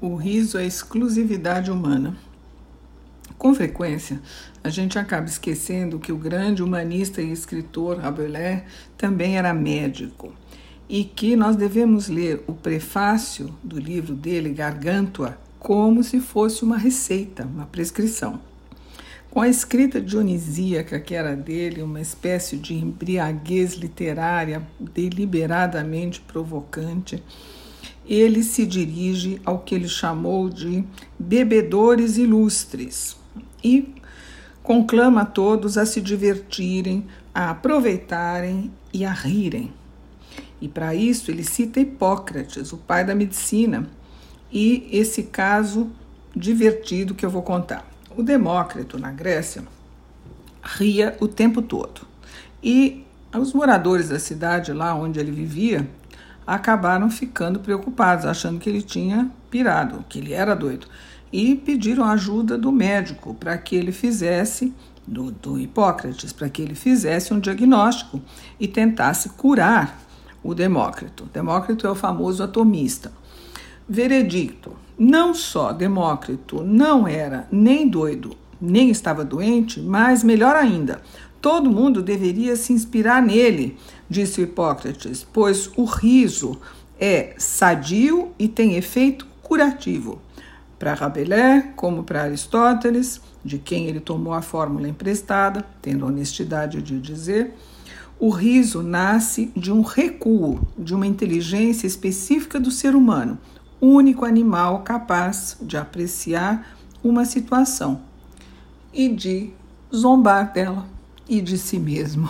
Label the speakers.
Speaker 1: O riso é exclusividade humana. Com frequência, a gente acaba esquecendo que o grande humanista e escritor Rabelais também era médico e que nós devemos ler o prefácio do livro dele, Gargantua, como se fosse uma receita, uma prescrição. Com a escrita dionisíaca que era dele, uma espécie de embriaguez literária deliberadamente provocante, ele se dirige ao que ele chamou de bebedores ilustres e conclama todos a se divertirem, a aproveitarem e a rirem. E para isso ele cita Hipócrates, o pai da medicina, e esse caso divertido que eu vou contar. O Demócrito, na Grécia, ria o tempo todo. E os moradores da cidade lá onde ele vivia acabaram ficando preocupados, achando que ele tinha pirado, que ele era doido, e pediram ajuda do médico para que ele fizesse, do, do Hipócrates, para que ele fizesse um diagnóstico e tentasse curar o Demócrito. Demócrito é o famoso atomista. Veredicto: não só Demócrito não era nem doido, nem estava doente, mas melhor ainda, todo mundo deveria se inspirar nele disse Hipócrates, pois o riso é sadio e tem efeito curativo. Para Rabelais, como para Aristóteles, de quem ele tomou a fórmula emprestada, tendo a honestidade de dizer, o riso nasce de um recuo, de uma inteligência específica do ser humano, único animal capaz de apreciar uma situação e de zombar dela e de si mesmo.